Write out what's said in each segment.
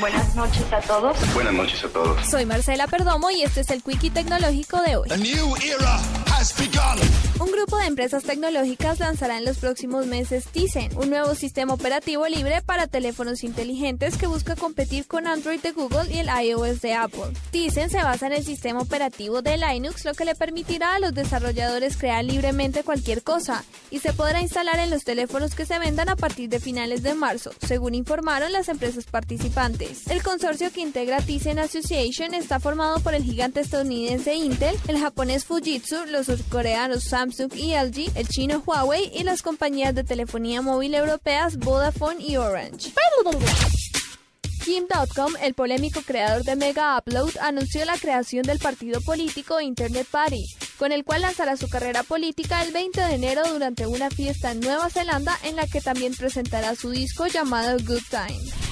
Buenas noches a todos. Buenas noches a todos. Soy Marcela Perdomo y este es el Quickie Tecnológico de hoy. A new era has begun. Grupo de empresas tecnológicas lanzará en los próximos meses Tizen, un nuevo sistema operativo libre para teléfonos inteligentes que busca competir con Android de Google y el iOS de Apple. Tizen se basa en el sistema operativo de Linux, lo que le permitirá a los desarrolladores crear libremente cualquier cosa y se podrá instalar en los teléfonos que se vendan a partir de finales de marzo, según informaron las empresas participantes. El consorcio que integra Tizen Association está formado por el gigante estadounidense Intel, el japonés Fujitsu, los surcoreanos Samsung LG, el chino Huawei y las compañías de telefonía móvil europeas Vodafone y Orange. Kim.com, el polémico creador de Mega Upload, anunció la creación del partido político Internet Party, con el cual lanzará su carrera política el 20 de enero durante una fiesta en Nueva Zelanda en la que también presentará su disco llamado Good Time.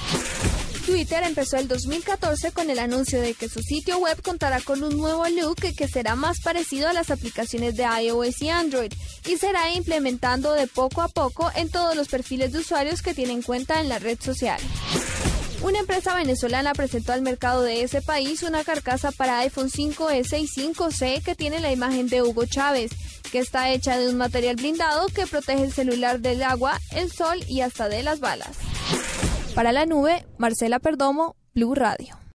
Twitter empezó el 2014 con el anuncio de que su sitio web contará con un nuevo look que será más parecido a las aplicaciones de iOS y Android y será implementando de poco a poco en todos los perfiles de usuarios que tienen cuenta en la red social. Una empresa venezolana presentó al mercado de ese país una carcasa para iPhone 5S y 5C que tiene la imagen de Hugo Chávez, que está hecha de un material blindado que protege el celular del agua, el sol y hasta de las balas. Para la nube, Marcela Perdomo, Blue Radio.